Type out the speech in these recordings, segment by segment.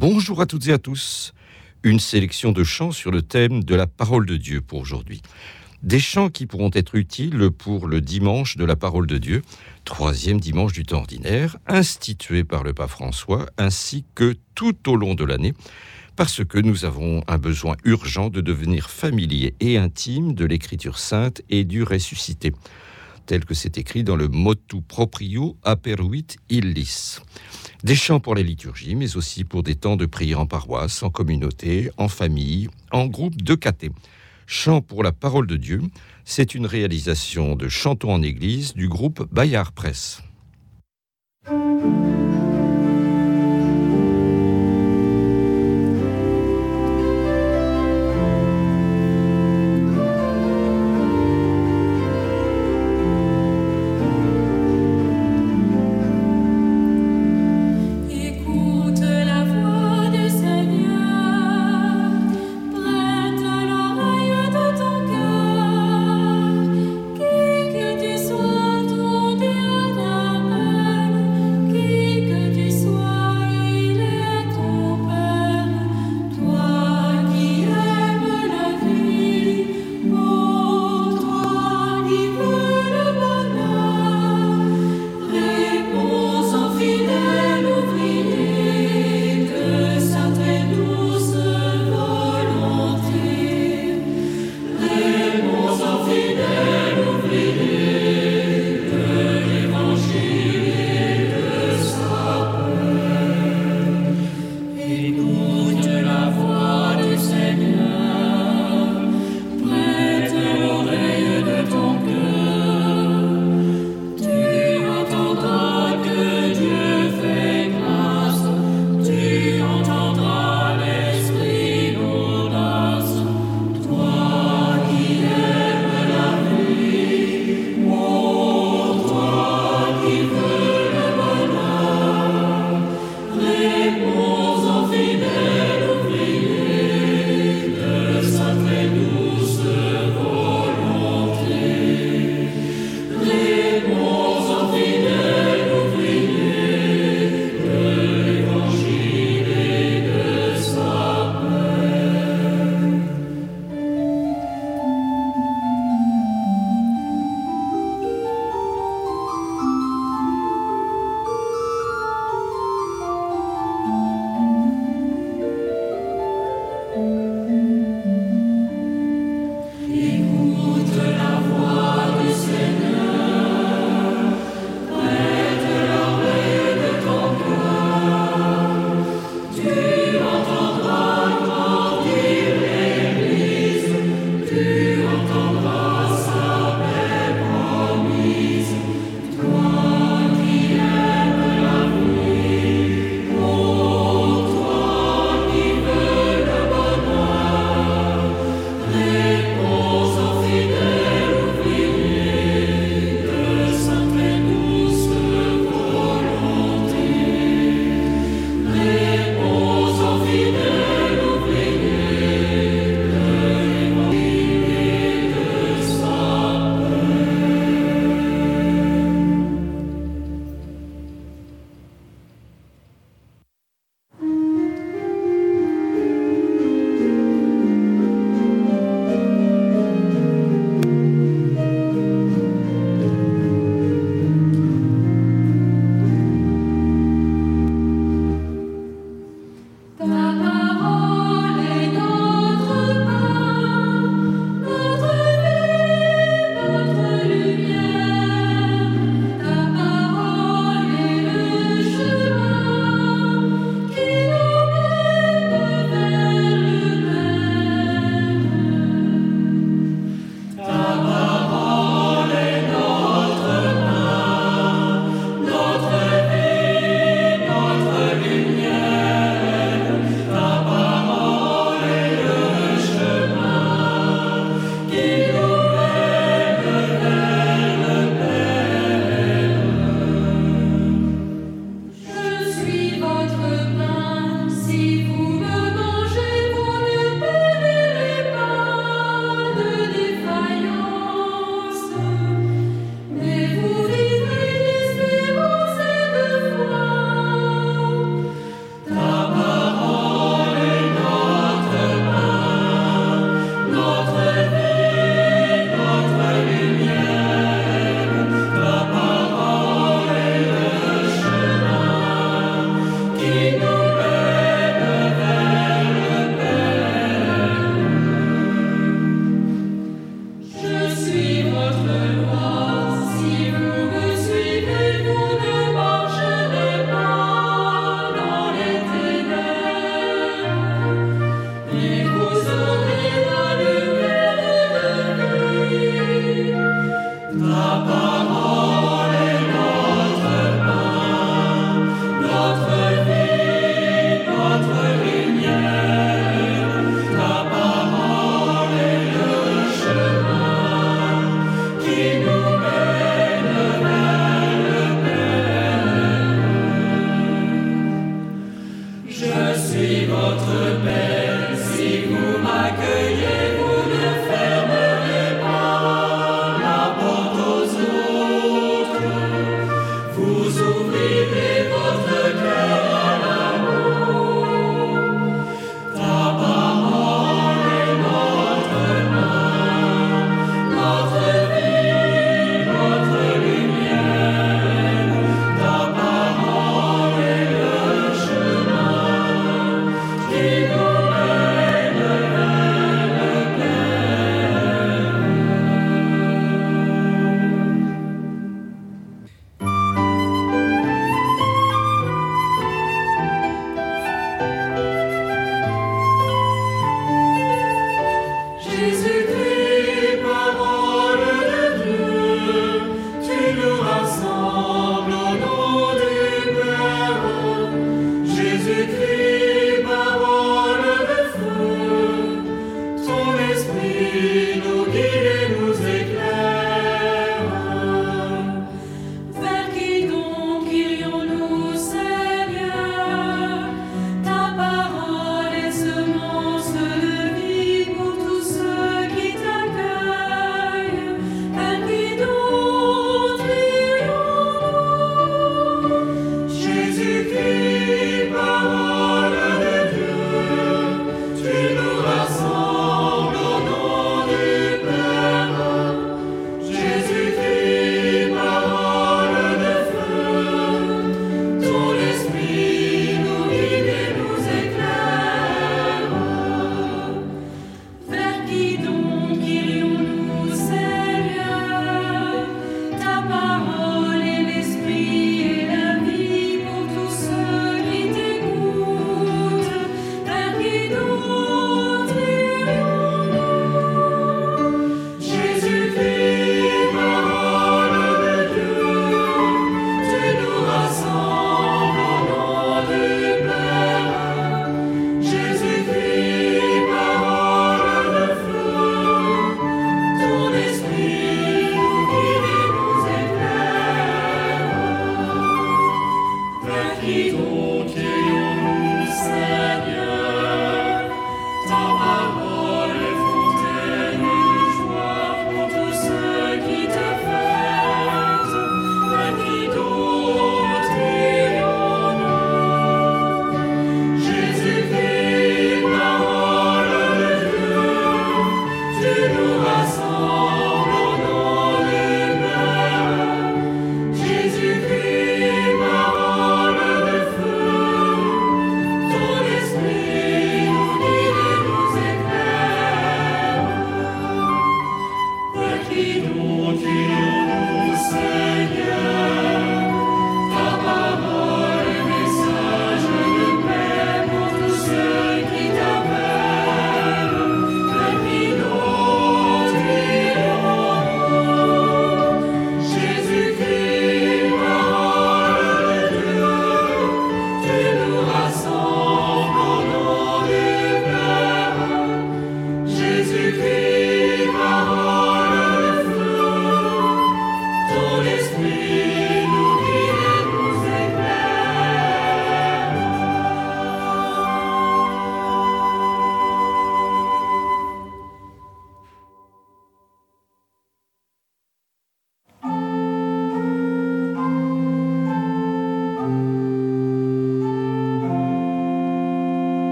Bonjour à toutes et à tous. Une sélection de chants sur le thème de la parole de Dieu pour aujourd'hui. Des chants qui pourront être utiles pour le dimanche de la parole de Dieu, troisième dimanche du temps ordinaire, institué par le pape François, ainsi que tout au long de l'année, parce que nous avons un besoin urgent de devenir familier et intime de l'écriture sainte et du ressuscité, tel que c'est écrit dans le motu proprio aperuit illis. Des chants pour les liturgies, mais aussi pour des temps de prière en paroisse, en communauté, en famille, en groupe de caté. Chant pour la parole de Dieu, c'est une réalisation de Chantons en Église du groupe Bayard Presse.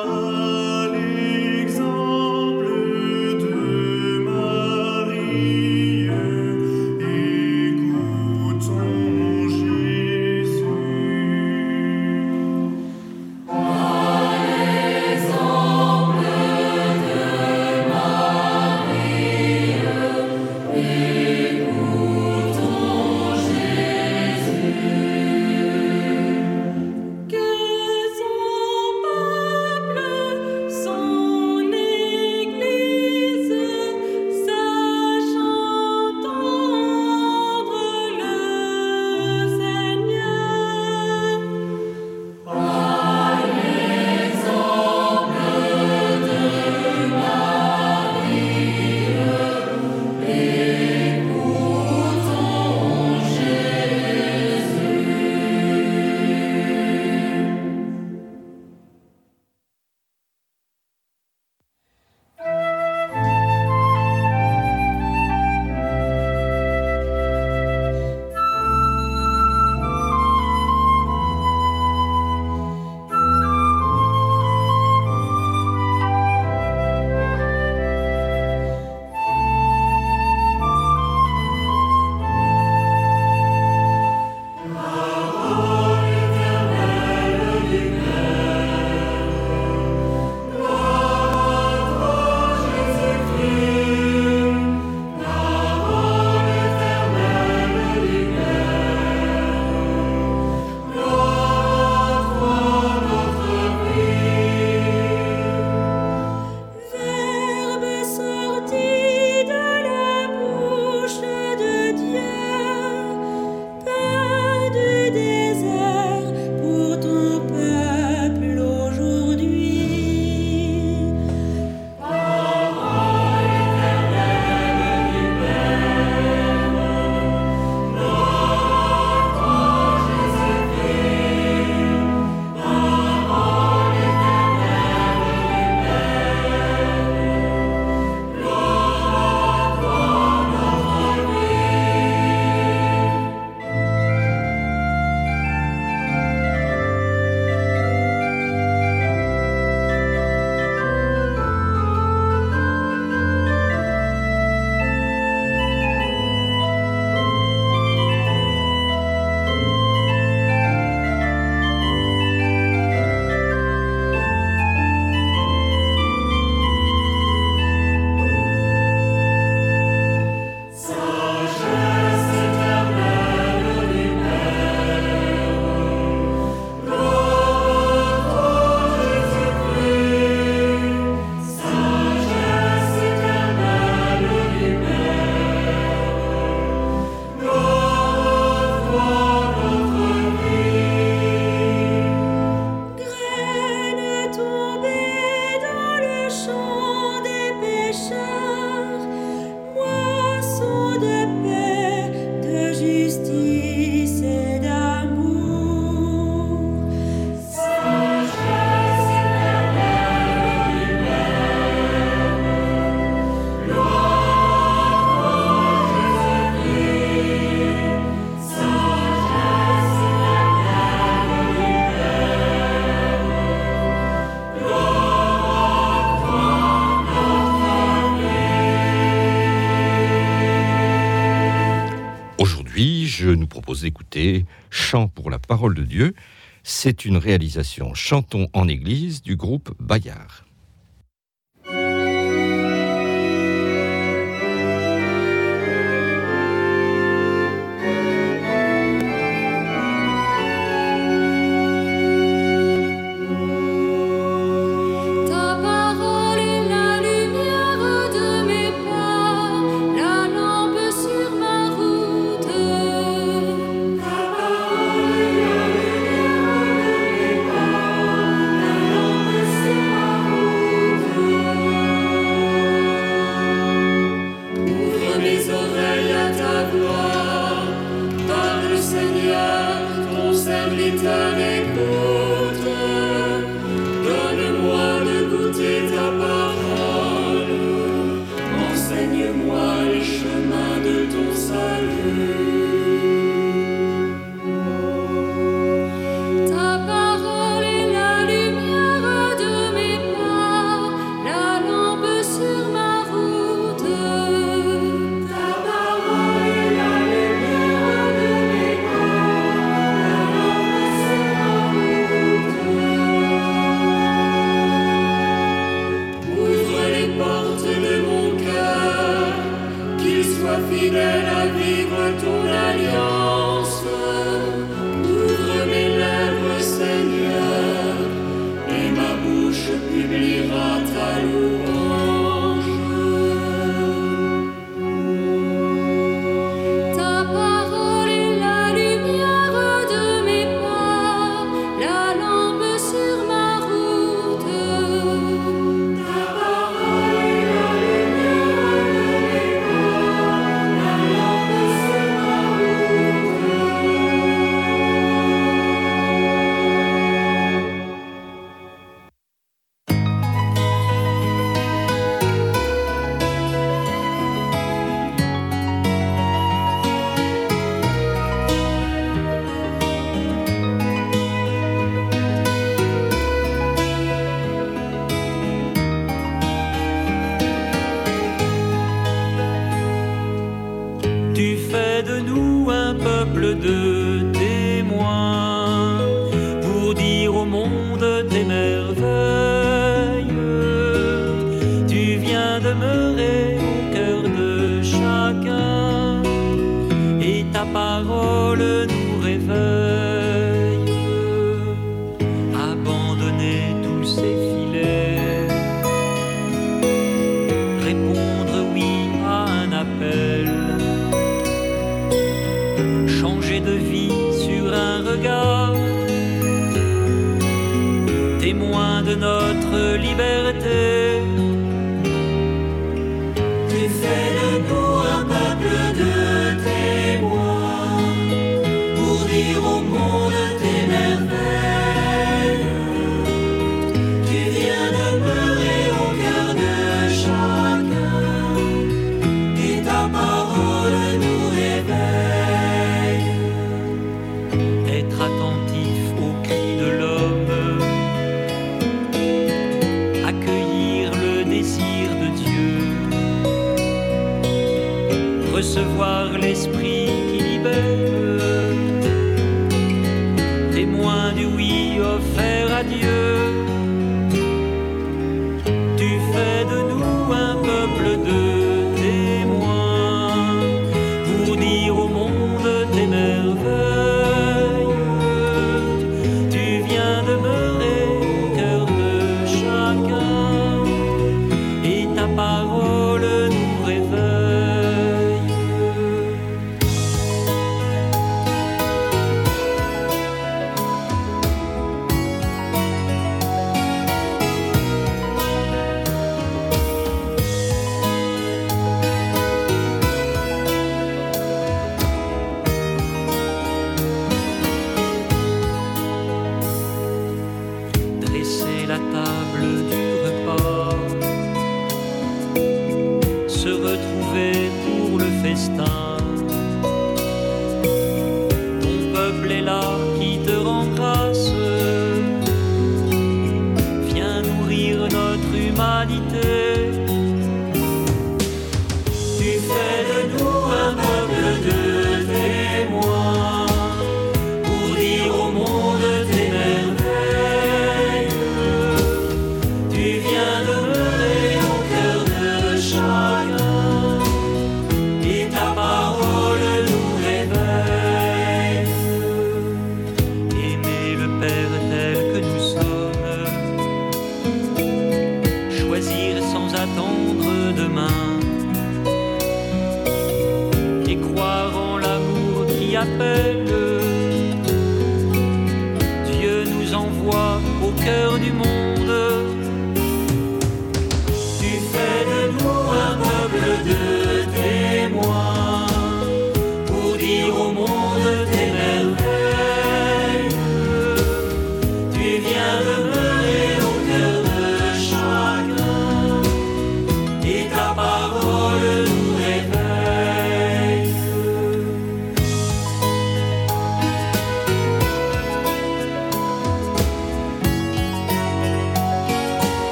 Oh. Chant pour la parole de Dieu. C'est une réalisation Chantons en Église du groupe Bayard.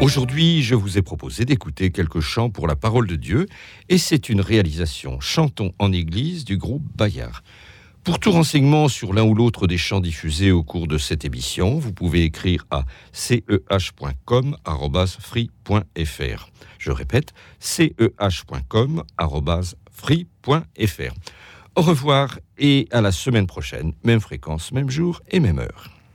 Aujourd'hui, je vous ai proposé d'écouter quelques chants pour la parole de Dieu, et c'est une réalisation Chantons en Église du groupe Bayard. Pour tout renseignement sur l'un ou l'autre des chants diffusés au cours de cette émission, vous pouvez écrire à ceh.com.free.fr. Je répète, ceh.com.free.fr. Au revoir et à la semaine prochaine, même fréquence, même jour et même heure.